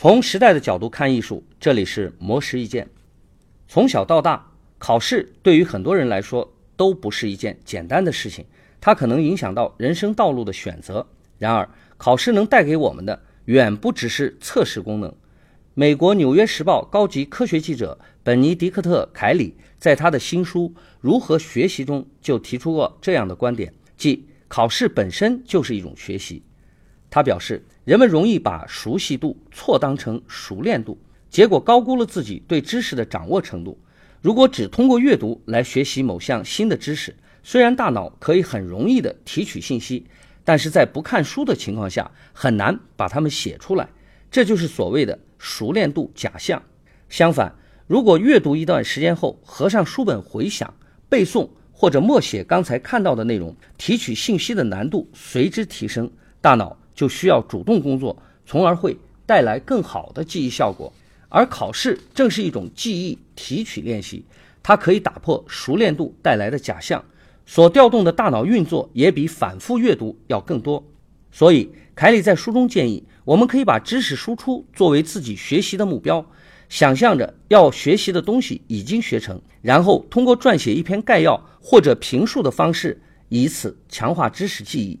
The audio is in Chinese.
从时代的角度看艺术，这里是魔石意见。从小到大，考试对于很多人来说都不是一件简单的事情，它可能影响到人生道路的选择。然而，考试能带给我们的远不只是测试功能。美国《纽约时报》高级科学记者本尼迪克特·凯里在他的新书《如何学习》中就提出过这样的观点，即考试本身就是一种学习。他表示，人们容易把熟悉度错当成熟练度，结果高估了自己对知识的掌握程度。如果只通过阅读来学习某项新的知识，虽然大脑可以很容易地提取信息，但是在不看书的情况下，很难把它们写出来。这就是所谓的熟练度假象。相反，如果阅读一段时间后，合上书本回想、背诵或者默写刚才看到的内容，提取信息的难度随之提升，大脑。就需要主动工作，从而会带来更好的记忆效果。而考试正是一种记忆提取练习，它可以打破熟练度带来的假象，所调动的大脑运作也比反复阅读要更多。所以，凯里在书中建议，我们可以把知识输出作为自己学习的目标，想象着要学习的东西已经学成，然后通过撰写一篇概要或者评述的方式，以此强化知识记忆。